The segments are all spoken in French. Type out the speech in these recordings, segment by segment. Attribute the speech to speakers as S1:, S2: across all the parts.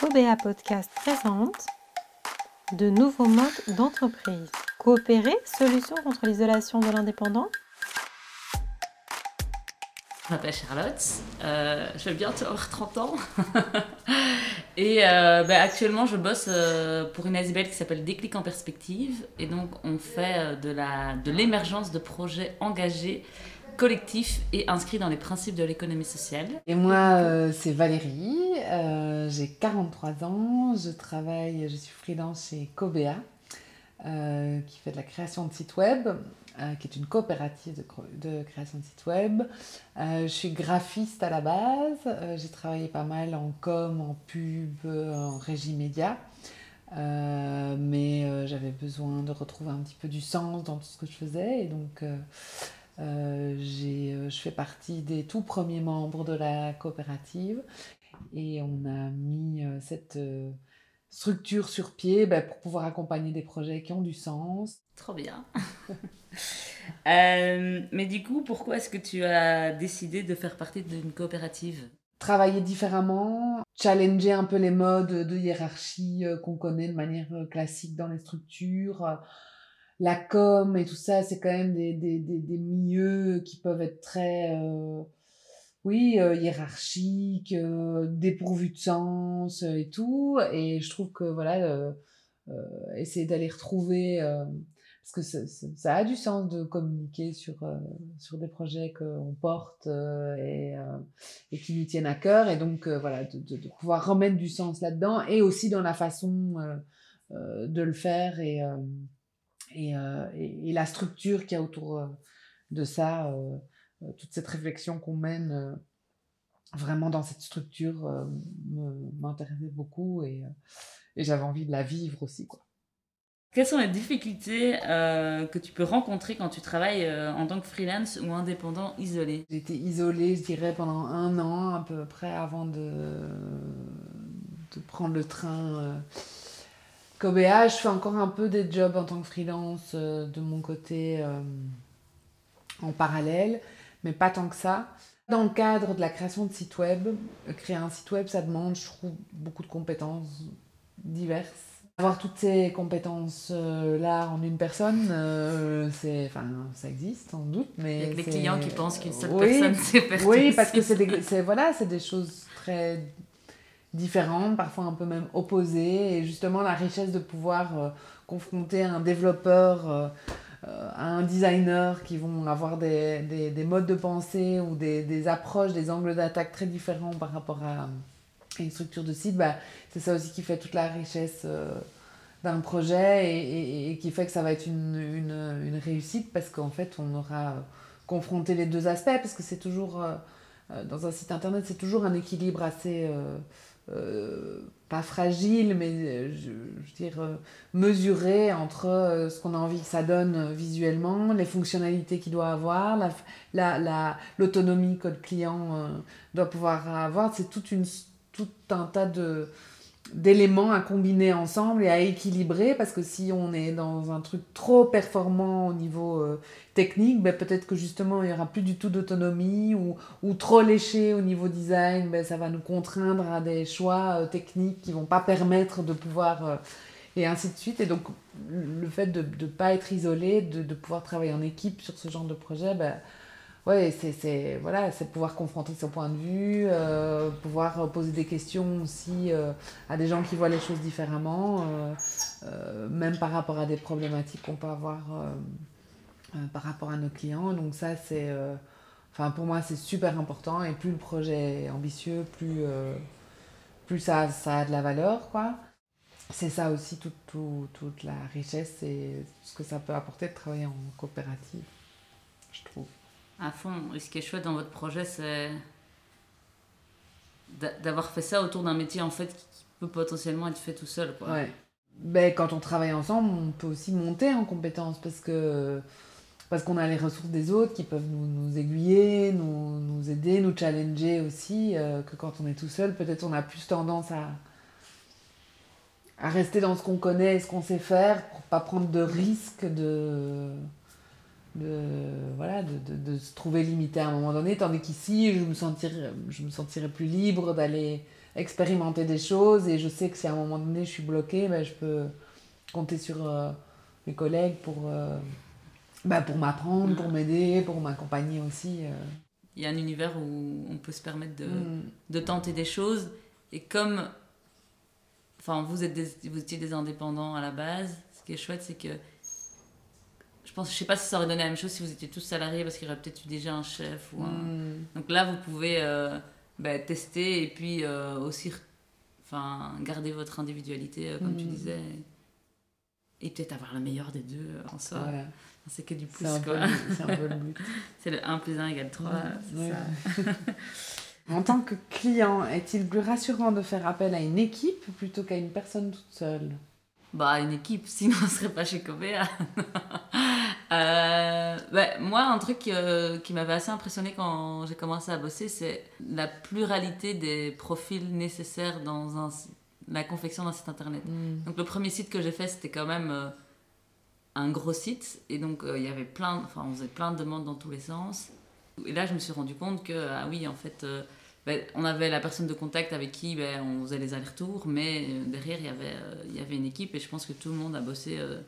S1: Cobea Podcast présente de nouveaux modes d'entreprise. Coopérer, solution contre l'isolation de l'indépendant
S2: Je m'appelle Charlotte, euh, je vais bientôt avoir 30 ans. et euh, bah, actuellement, je bosse euh, pour une ASBL qui s'appelle Déclic en perspective. Et donc, on fait de l'émergence de, de projets engagés collectif et inscrit dans les principes de l'économie sociale.
S3: Et moi, euh, c'est Valérie, euh, j'ai 43 ans, je travaille, je suis freelance chez Cobea, euh, qui fait de la création de sites web, qui est une coopérative de, de, création de sites web. je suis graphiste à la base, j'ai travaillé pas mal en com, en pub, en régie média. mais j'avais besoin de retrouver un petit peu du sens dans tout ce que je faisais et donc euh, euh, je fais partie des tout premiers membres de la coopérative et on a mis euh, cette structure sur pied bah, pour pouvoir accompagner des projets qui ont du sens.
S2: Trop bien. mais du coup, pourquoi est-ce que tu as décidé de faire partie d'une coopérative?
S3: Travailler différemment, challenger un peu les modes de hiérarchie qu'on connaît de manière classique dans les structures la com et tout ça, c'est quand même des, des, des, milieux qui peuvent être très, euh, oui, euh, hiérarchiques, euh, dépourvus de sens et tout. Et je trouve que, voilà, essayer d'aller retrouver, parce que ça, a du sens de communiquer sur, sur des projets qu'on porte et, et qui nous tiennent à cœur. Et donc, voilà, de, de, de, pouvoir remettre du sens là-dedans et aussi dans la façon de le faire et euh, et, et, la structure qu'il y a autour euh, de ça, euh, toute cette réflexion qu'on mène vraiment dans cette structure m'intéressait beaucoup et, et j'avais envie de la vivre aussi. Quoi.
S2: Quelles sont les difficultés que tu peux rencontrer quand tu travailles en tant que freelance ou indépendant isolé?
S3: Été isolée, je dirais, pendant un an à peu près avant de, de prendre le train Cobea, je fais encore un peu des jobs en tant que freelance euh, de mon côté euh, en parallèle, mais pas tant que ça. Dans le cadre de la création de sites web, euh, créer un site web, ça demande, je trouve, beaucoup de compétences diverses. Avoir toutes ces compétences-là en une personne, c'est, enfin, ça existe sans doute, mais
S2: il y a les clients qui pensent qu'une seule personne sait faire
S3: Oui, parce que c'est voilà, c'est des choses très différentes, parfois un peu même opposées. Et justement, la richesse de pouvoir euh, confronter un développeur euh, euh, à un designer qui vont avoir des, des, des modes de pensée ou des, des approches, des angles d'attaque très différents par rapport à, une structure de site, bah, c'est ça aussi qui fait toute la richesse d'un projet et, et, qui fait que ça va être une, une, une réussite parce qu'en fait, on aura confronté les deux aspects parce que c'est toujours, dans un site internet, c'est toujours un équilibre assez euh, pas fragile, mais euh, je, dire euh, mesuré entre ce qu'on a envie que ça donne visuellement, les fonctionnalités qu'il doit avoir, la, la, l'autonomie que le client doit pouvoir avoir. C'est toute une, tout un tas de, d'éléments à combiner ensemble et à équilibrer parce que si on est dans un truc trop performant au niveau euh, technique, ben peut-être que justement il n'y aura plus du tout d'autonomie ou, ou, trop léché au niveau design, ben ça va nous contraindre à des choix euh, techniques qui vont pas permettre de pouvoir euh, et ainsi de suite. Et donc le fait de ne pas être isolé, de, de, pouvoir travailler en équipe sur ce genre de projet, ben, ouais, c'est voilà, c'est pouvoir confronter son point de vue, euh, pouvoir poser des questions aussi euh, à des gens qui voient les choses différemment, euh, même par rapport à des problématiques qu'on peut avoir par rapport à nos clients. Donc ça, c'est, pour moi, c'est super important. Et plus le projet est ambitieux, plus ça, a de la valeur. C'est ça aussi toute la richesse et ce que ça peut apporter de travailler en coopérative, je trouve
S2: à fond. Et ce qui est chouette dans votre projet, c'est d'avoir fait ça autour d'un métier en fait qui peut potentiellement être fait tout seul. Quoi.
S3: Ben, quand on travaille ensemble, on peut aussi monter en compétences parce que parce qu'on a les ressources des autres qui peuvent nous, nous aiguiller, nous, nous, aider, nous challenger aussi, euh, que quand on est tout seul, peut-être on a plus tendance à, à rester dans ce qu'on connaît et ce qu'on sait faire pour pas prendre de risques de de, voilà, de, de, de, se trouver limité à un moment donné, tandis qu'ici, je me sentirais, je me sentirais plus libre d'aller expérimenter des choses et je sais que si à un moment donné je suis bloquée, ben, je peux compter sur euh, mes collègues pour, euh, ben, pour m'apprendre, pour m'aider, pour m'accompagner aussi. euh.
S2: Il y a un univers où on peut se permettre de,
S3: Mm.
S2: de tenter des choses. Et comme enfin, vous, êtes des- vous étiez des indépendants à la base, ce qui est chouette, c'est que je pense, je sais pas si ça aurait donné la même chose si vous étiez tous salariés parce qu'il y aurait peut-être eu déjà un chef ou un,
S3: Mm.
S2: Donc là, vous pouvez euh, bah, tester et puis euh, aussi enfin, garder votre individualité, euh, comme tu
S3: Mhm.
S2: disais. Et peut-être avoir le meilleur des deux en soi.
S3: Voilà.
S2: C'est que du plus, quoi.
S3: c'est un peu le but.
S2: C'est le 1 plus 1 égale 3. c'est
S3: Ouais.
S2: ça.
S3: En tant que client, est-il plus rassurant de faire appel à une équipe plutôt qu'à une personne toute seule?
S2: Bah, une équipe, sinon on serait pas chez Cobea. Euh, bah, moi, un truc euh, qui m'avait assez impressionné quand j'ai commencé à bosser, c'est la pluralité des profils nécessaires dans un, la confection d'un site internet. Donc le premier site que j'ai fait, c'était quand même euh, un gros site. Et donc il y avait plein, enfin on faisait plein de demandes dans tous les sens. Et là je me suis rendu compte que, ah oui, en fait, ben, on avait la personne de contact avec qui ben, on faisait les allers-retours, mais derrière il y, avait, euh, il y avait une équipe et je pense que tout le monde a bossé euh,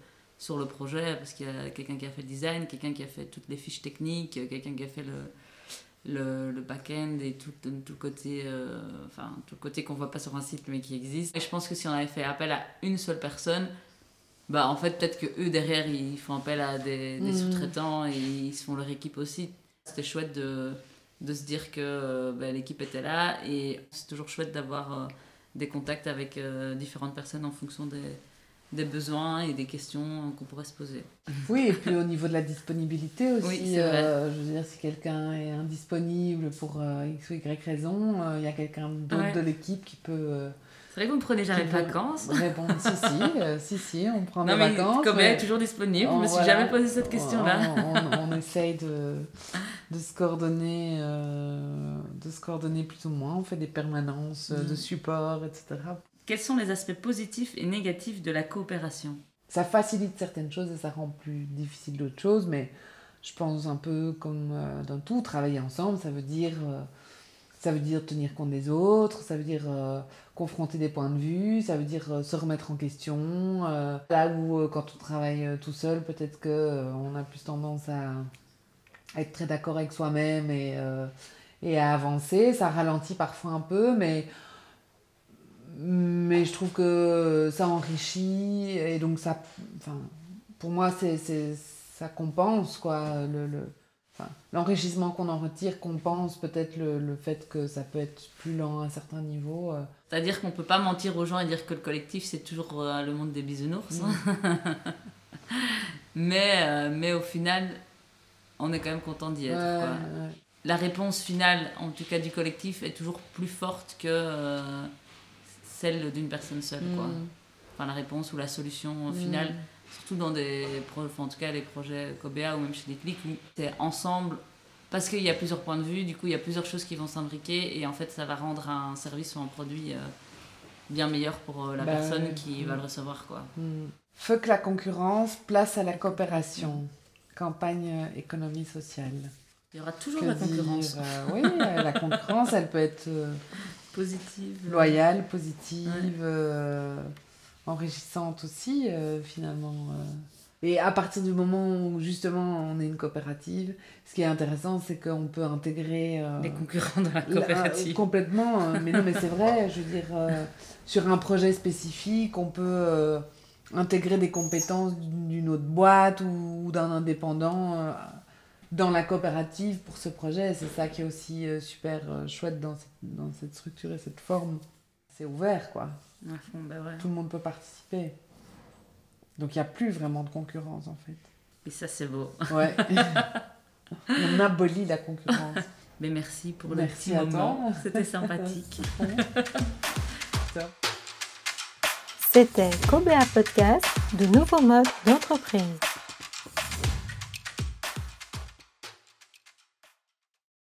S2: sur le projet parce qu'il y a quelqu'un qui a fait le design, quelqu'un qui a fait toutes les fiches techniques, quelqu'un qui a fait le, le, le back-end et tout, tout le côté, euh, enfin, tout le côté qu'on voit pas sur un site mais qui existe. Et je pense que si on avait fait appel à une seule personne, bah en fait peut-être que eux derrière ils font appel à des, des
S3: Mhm.
S2: sous-traitants et ils se font leur équipe aussi. C'était chouette de, de se dire que bah, l'équipe était là et c'est toujours chouette d'avoir euh, des contacts avec euh, différentes personnes en fonction des, des besoins et des questions qu'on pourrait se poser.
S3: Oui, et puis au niveau de la disponibilité aussi,
S2: Oui,
S3: euh, je veux dire, si quelqu'un est indisponible pour euh, X ou Y raison, euh, il y a quelqu'un d'autre
S2: Ouais.
S3: de l'équipe qui peut euh,
S2: C'est vrai que vous me prenez jamais de vacances.
S3: répondre. si, si, euh, si, si, on prend
S2: Non
S3: des
S2: mais
S3: vacances.
S2: Cobea
S3: mais
S2: est toujours disponible, je
S3: on-
S2: me suis
S3: voilà.
S2: jamais posé cette question-là.
S3: On, on- on essaye de, de se coordonner, euh, de se coordonner plus ou moins. On fait des permanences de
S2: Mhm.
S3: support, etc.
S2: Quels sont les aspects positifs et négatifs de la coopération?
S3: Ça facilite certaines choses et ça rend plus difficile d'autres choses, mais je pense un peu comme euh, dans tout, travailler ensemble, ça veut dire, euh, ça veut dire tenir compte des autres, ça veut dire euh, confronter des points de vue, ça veut dire se remettre en question. là où quand on travaille tout seul, peut-être que euh, on a plus tendance à, être très d'accord avec soi-même et, et à avancer. Ça ralentit parfois un peu, mais mais je trouve que ça enrichit et donc ça enfin pour moi c'est ça compense quoi le, le enfin, l'enrichissement qu'on en retire compense peut-être le, le fait que ça peut être plus lent à certains niveaux euh.
S2: C'est-à-dire qu'on peut pas mentir aux gens et dire que le collectif c'est toujours euh, le monde des bisounours. mais, euh, mais au final, on est quand même content d'y être.
S3: Ouais,
S2: quoi.
S3: ouais.
S2: La réponse finale, en tout cas du collectif, est toujours plus forte que euh, celle d'une personne seule. Quoi.
S3: Mm.
S2: Enfin, la réponse ou la solution
S3: Mm.
S2: finale, surtout dans des enfin, en tout cas les projets Cobea ou même chez Déclic, où c'est ensemble. Parce qu'il y a plusieurs points de vue, du coup il y a plusieurs choses qui vont s'imbriquer et en fait ça va rendre un service ou un produit euh, bien meilleur pour euh, la
S3: Bah
S2: personne qui va le recevoir. Quoi.
S3: Mm. Fuck la concurrence, place à la coopération. Campagne euh, économie sociale.
S2: Il y aura toujours
S3: Que
S2: la concurrence
S3: dire, euh, Oui, la concurrence, elle peut être
S2: positive.
S3: loyale, positive,
S2: Ouais.
S3: euh, enrichissante aussi, euh, finalement. euh. Et à partir du moment où, justement, on est une coopérative, ce qui est intéressant, c'est qu'on peut intégrer... euh,
S2: Les concurrents dans la coopérative.
S3: euh, complètement. euh, mais non, mais c'est vrai, je veux dire, euh, sur un projet spécifique, on peut euh, intégrer des compétences d'une autre boîte ou, ou d'un indépendant euh, dans la coopérative pour ce projet. C'est ça qui est aussi euh, super euh, chouette dans cette, dans cette structure et cette forme. C'est ouvert, quoi.
S2: À fond, bah ouais.
S3: Tout le monde peut participer. Donc il n'y a plus vraiment de concurrence, en fait.
S2: Et ça c'est beau.
S3: Ouais. on abolit la concurrence.
S2: Mais merci pour
S3: Merci
S2: le petit moment. C'était sympathique.
S1: C'était Cobea Podcast de nouveaux modes d'entreprise.